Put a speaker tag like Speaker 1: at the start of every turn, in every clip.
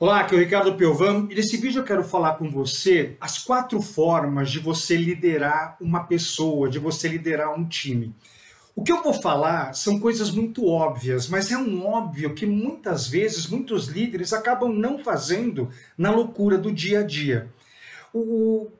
Speaker 1: Olá, aqui é o Ricardo Piovan e nesse vídeo eu quero falar com você as quatro formas de você liderar uma pessoa, de você liderar um time. O que eu vou falar são coisas muito óbvias, mas é um óbvio que muitas vezes muitos líderes acabam não fazendo na loucura do dia a dia. O...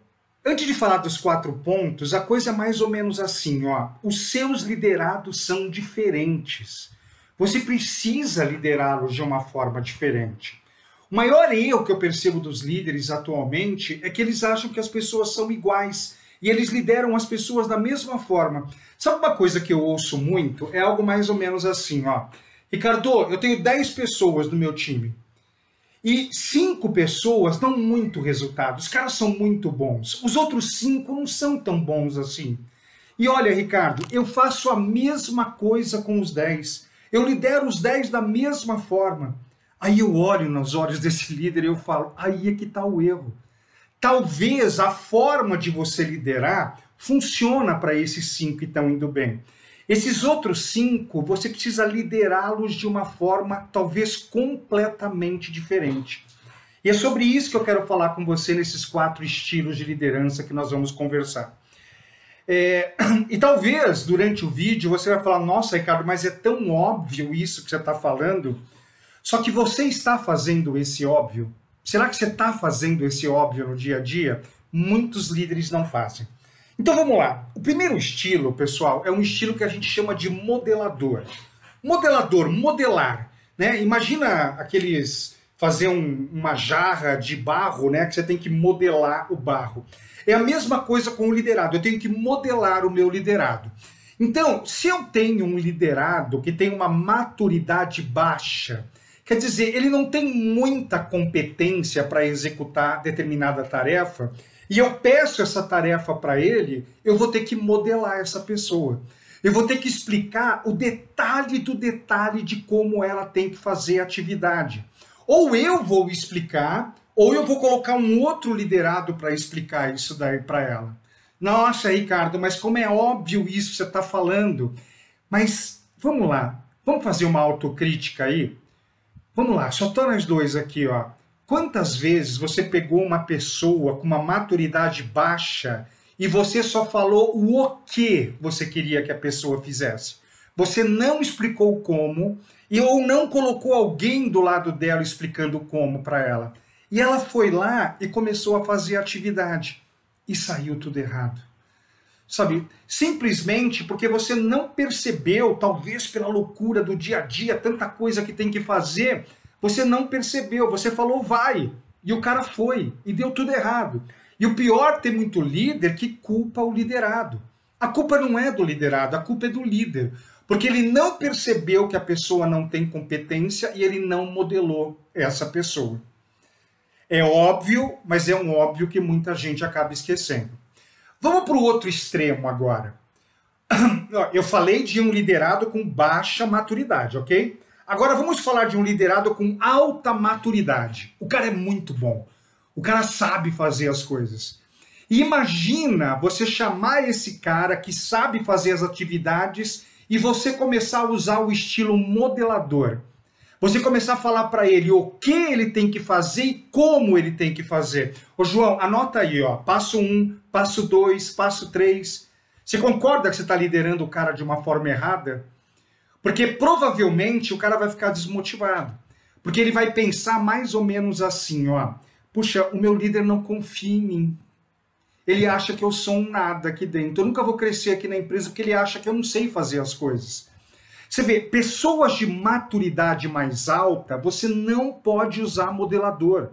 Speaker 1: Antes de falar dos quatro pontos, a coisa é mais ou menos assim, ó. Os seus liderados são diferentes. Você precisa liderá-los de uma forma diferente. O maior erro que eu percebo dos líderes atualmente é que eles acham que as pessoas são iguais e eles lideram as pessoas da mesma forma. Sabe uma coisa que eu ouço muito? É algo mais ou menos assim, ó. Ricardo, eu tenho 10 pessoas no meu time. E cinco pessoas dão muito resultado. Os caras são muito bons. Os outros cinco não são tão bons assim. E olha, Ricardo, eu faço a mesma coisa com os 10. Eu lidero os 10 da mesma forma. Aí eu olho nos olhos desse líder e eu falo: aí é que está o erro. Talvez a forma de você liderar funciona para esses cinco que estão indo bem. Esses outros cinco, você precisa liderá-los de uma forma talvez completamente diferente. E é sobre isso que eu quero falar com você nesses quatro estilos de liderança que nós vamos conversar. É, e talvez durante o vídeo você vai falar: Nossa, Ricardo, mas é tão óbvio isso que você está falando só que você está fazendo esse óbvio? Será que você está fazendo esse óbvio no dia a dia? Muitos líderes não fazem. Então vamos lá. O primeiro estilo, pessoal, é um estilo que a gente chama de modelador. Modelador, modelar. Né? Imagina aqueles fazer um, uma jarra de barro, né? Que você tem que modelar o barro. É a mesma coisa com o liderado. Eu tenho que modelar o meu liderado. Então, se eu tenho um liderado que tem uma maturidade baixa, Quer dizer, ele não tem muita competência para executar determinada tarefa, e eu peço essa tarefa para ele, eu vou ter que modelar essa pessoa. Eu vou ter que explicar o detalhe do detalhe de como ela tem que fazer a atividade. Ou eu vou explicar, ou eu vou colocar um outro liderado para explicar isso daí para ela. Nossa, Ricardo, mas como é óbvio isso que você está falando. Mas vamos lá, vamos fazer uma autocrítica aí? Vamos lá, só tô nós dois aqui, ó. Quantas vezes você pegou uma pessoa com uma maturidade baixa e você só falou o que você queria que a pessoa fizesse? Você não explicou como e ou não colocou alguém do lado dela explicando como para ela. E ela foi lá e começou a fazer atividade e saiu tudo errado. Sabe, simplesmente porque você não percebeu, talvez pela loucura do dia a dia, tanta coisa que tem que fazer, você não percebeu, você falou vai, e o cara foi, e deu tudo errado. E o pior, tem muito líder que culpa o liderado. A culpa não é do liderado, a culpa é do líder. Porque ele não percebeu que a pessoa não tem competência e ele não modelou essa pessoa. É óbvio, mas é um óbvio que muita gente acaba esquecendo. Vamos para o outro extremo agora. Eu falei de um liderado com baixa maturidade, ok? Agora vamos falar de um liderado com alta maturidade. O cara é muito bom. O cara sabe fazer as coisas. Imagina você chamar esse cara que sabe fazer as atividades e você começar a usar o estilo modelador. Você começar a falar para ele o que ele tem que fazer e como ele tem que fazer. Ô João, anota aí, ó. Passo um, passo dois, passo três. Você concorda que você está liderando o cara de uma forma errada? Porque provavelmente o cara vai ficar desmotivado. Porque ele vai pensar mais ou menos assim, ó. Puxa, o meu líder não confia em mim. Ele acha que eu sou um nada aqui dentro. Eu nunca vou crescer aqui na empresa porque ele acha que eu não sei fazer as coisas. Você vê, pessoas de maturidade mais alta, você não pode usar modelador.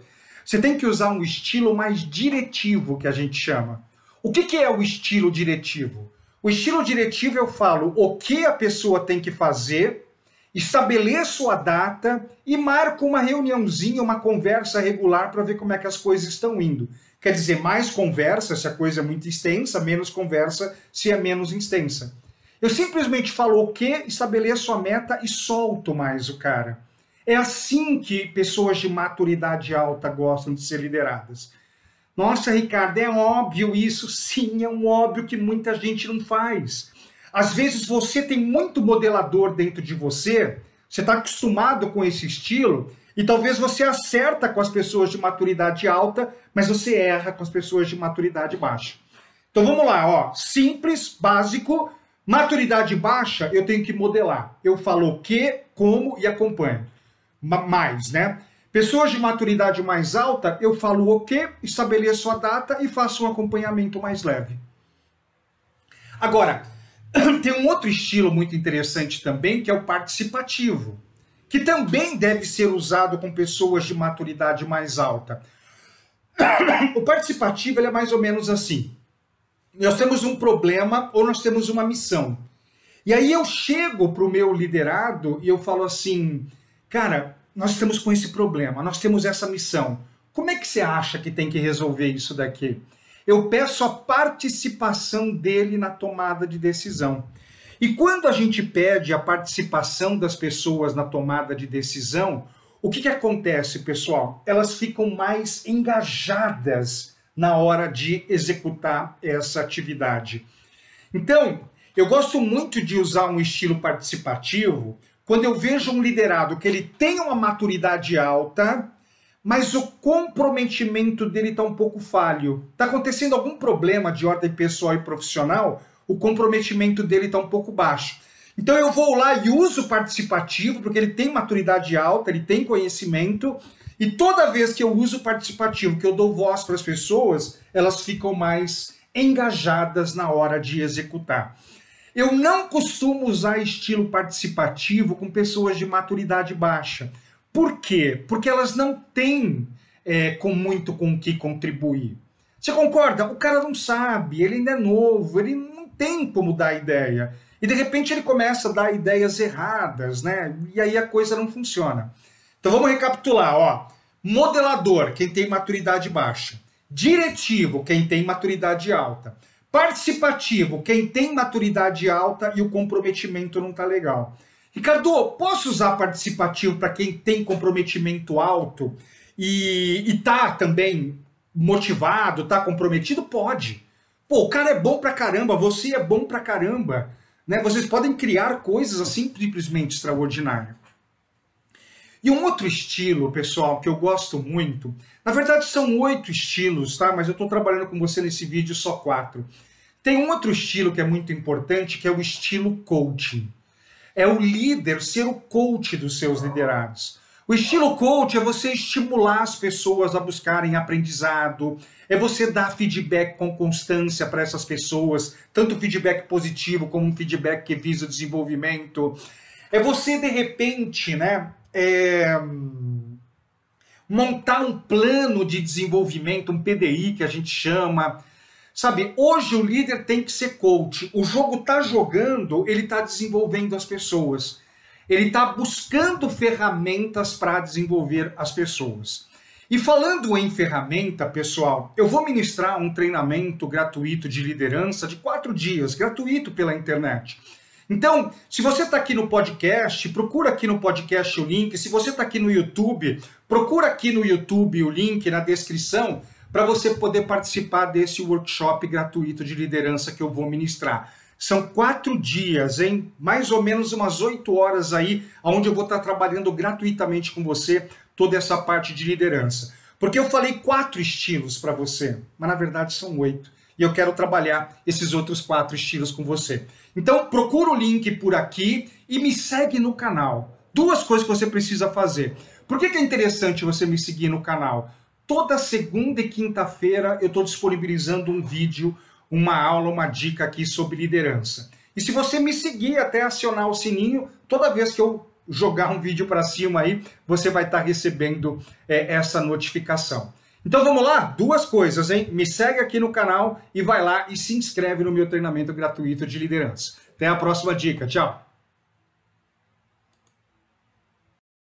Speaker 1: Você tem que usar um estilo mais diretivo, que a gente chama. O que, que é o estilo diretivo? O estilo diretivo eu falo o que a pessoa tem que fazer, estabeleço a data e marco uma reuniãozinha, uma conversa regular para ver como é que as coisas estão indo. Quer dizer, mais conversa se a coisa é muito extensa, menos conversa se é menos extensa. Eu simplesmente falo o que, estabeleço a meta e solto mais o cara. É assim que pessoas de maturidade alta gostam de ser lideradas. Nossa, Ricardo, é óbvio isso? Sim, é um óbvio que muita gente não faz. Às vezes você tem muito modelador dentro de você, você está acostumado com esse estilo, E talvez você acerta com as pessoas de maturidade alta, mas você erra com as pessoas de maturidade baixa. Então vamos lá, ó. Simples, básico, maturidade baixa, eu tenho que modelar. Eu falo o que, como e acompanho. Mais, né? Pessoas de maturidade mais alta, eu falo o que, estabeleço a data e faço um acompanhamento mais leve. Agora, tem um outro estilo muito interessante também, que é o participativo, que também deve ser usado com pessoas de maturidade mais alta. O participativo é mais ou menos assim. Nós temos um problema ou nós temos uma missão. E aí eu chego para o meu liderado e eu falo assim, cara, nós estamos com esse problema, nós temos essa missão. Como é que você acha que tem que resolver isso daqui? Eu peço a participação dele na tomada de decisão. E quando a gente pede a participação das pessoas na tomada de decisão, o que, que acontece, pessoal? Elas ficam mais engajadas na hora de executar essa atividade. Então, eu gosto muito de usar um estilo participativo quando eu vejo um liderado que ele tem uma maturidade alta, mas o comprometimento dele está um pouco falho. Está acontecendo algum problema de ordem pessoal e profissional, o comprometimento dele está um pouco baixo. Então eu vou lá e uso o participativo, porque ele tem maturidade alta, ele tem conhecimento, e toda vez que eu uso o participativo, que eu dou voz para as pessoas, elas ficam mais engajadas na hora de executar. Eu não costumo usar estilo participativo com pessoas de maturidade baixa. Por quê? Porque elas não têm é, com muito com o que contribuir. Você concorda? O cara não sabe, ele ainda é novo, ele não tem como dar ideia. E de repente ele começa a dar ideias erradas, né? E aí a coisa não funciona. Então vamos recapitular, ó. Modelador, quem tem maturidade baixa. Diretivo, quem tem maturidade alta. Participativo, quem tem maturidade alta e o comprometimento não está legal. Ricardo, posso usar participativo para quem tem comprometimento alto e, está também motivado, está comprometido? Pode. Pô, o cara é bom pra caramba, você é bom pra caramba. Né? Vocês podem criar coisas assim simplesmente extraordinárias. E um outro estilo, pessoal, que eu gosto muito, na verdade são oito estilos, tá? Mas eu estou trabalhando com você nesse vídeo só quatro. Tem um outro estilo que é muito importante, que é o estilo coaching. É o líder ser o coach dos seus liderados. O estilo coach é você estimular as pessoas a buscarem aprendizado, é você dar feedback com constância para essas pessoas, tanto feedback positivo como um feedback que visa o desenvolvimento. É você, de repente, né, é, montar um plano de desenvolvimento, um PDI que a gente chama. Sabe, hoje o líder tem que ser coach. O jogo está jogando, ele está desenvolvendo as pessoas. Ele está buscando ferramentas para desenvolver as pessoas. E falando em ferramenta, pessoal, eu vou ministrar um treinamento gratuito de liderança de quatro dias, gratuito pela internet. Então, se você está aqui no podcast, procura aqui no podcast o link. Se você está aqui no YouTube, procura aqui no YouTube o link na descrição para você poder participar desse workshop gratuito de liderança que eu vou ministrar. São quatro dias, em mais ou menos umas oito horas aí, onde eu vou estar tá trabalhando gratuitamente com você toda essa parte de liderança. Porque eu falei quatro estilos para você, mas na verdade são oito. E eu quero trabalhar esses outros quatro estilos com você. Então procura o link por aqui e me segue no canal. Duas coisas que você precisa fazer. Por que, que é interessante você me seguir no canal? Toda segunda e quinta-feira eu estou disponibilizando um vídeo, uma aula, uma dica aqui sobre liderança. E se você me seguir até acionar o sininho, toda vez que eu jogar um vídeo para cima aí, você vai estar tá recebendo é, essa notificação. Então vamos lá? Duas coisas, hein? Me segue aqui no canal e vai lá e se inscreve no meu treinamento gratuito de liderança. Até a próxima dica. Tchau!